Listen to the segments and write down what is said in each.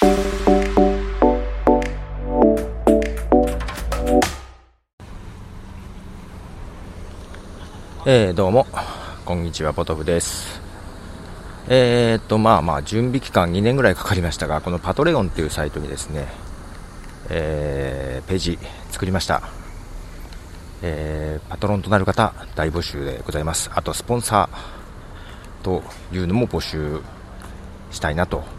えー、どうも、こんにちは、ポトフです。えー、っと、まあまあ、準備期間2年ぐらいかかりましたが、このパトレオンっていうサイトにですね、えー、ページ作りました。えー、パトロンとなる方、大募集でございます。あと、スポンサーというのも募集したいなと。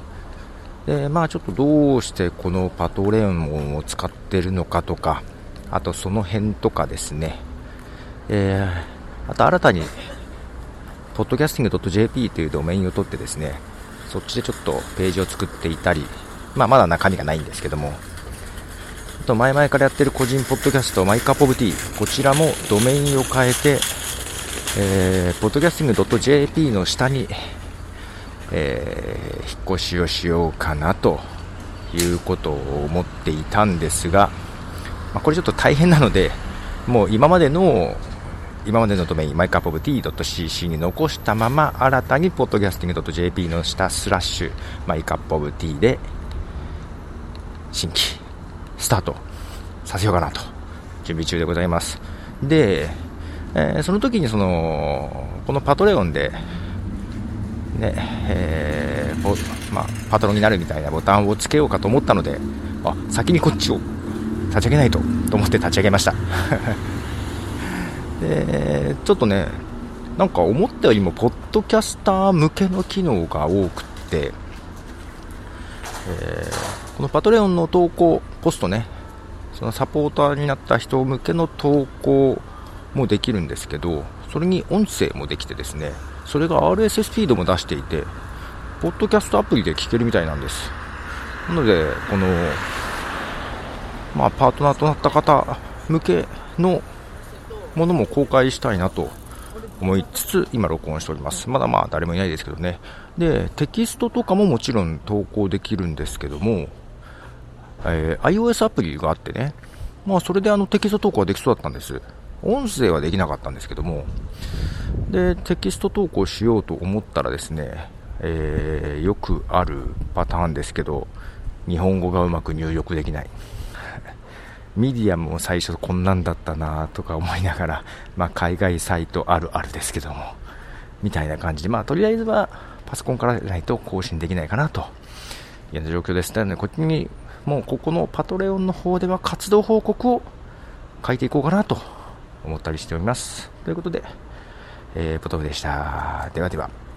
で、まあちょっとどうしてこのパトレオンを使ってるのかとか、あとその辺とかですね、えーあと新たに、podcasting.jp というドメインを取ってですね、そっちでちょっとページを作っていたり、まあ、まだ中身がないんですけども、あと前々からやってる個人ポッドキャスト、マイカップオブティ、こちらもドメインを変えて、えー、podcasting.jp の下に、えー、引っ越しをしようかなということを思っていたんですが、まあ、これちょっと大変なので、もう今までの今までのドメイン、 mycupoftea .cc に残したまま、新たに podcasting.jp の下スラッシュ、 mycupoftea で、新規、スタートさせようかなと、準備中でございます。で、えー、その時にその、このパトレオンで、ね、えー、まあ、パトロンになるみたいなボタンをつけようかと思ったので、あ、先にこっちを立ち上げないと、と思って立ち上げました。で、ちょっとね、なんか思ったよりも、ポッドキャスター向けの機能が多くって、えー、このパトレオンの投稿、ポストね、そのサポーターになった人向けの投稿もできるんですけど、それに音声もできてですね、それが RSS フィードも出していて、ポッドキャストアプリで聞けるみたいなんです。なので、この、まあ、パートナーとなった方向けのものも公開したいなと思いつつ、今録音しております。まだまあ誰もいないですけどね。で、テキストとかももちろん投稿できるんですけども、えー、iOS アプリがあってね、まあそれであのテキスト投稿はできそうだったんです。音声はできなかったんですけども、で、テキスト投稿しようと思ったらですね、えー、よくあるパターンですけど、日本語がうまく入力できない。ミディアムも最初こんなんだったなとか思いながら、まあ、海外サイトあるあるですけども、みたいな感じで、まあ、とりあえずはパソコンからないと更新できないかなという状況です。なので、こっちに、もうここのパトレオンの方では活動報告を書いていこうかなと思ったりしております。ということで、えー、ポトフでした。ではでは。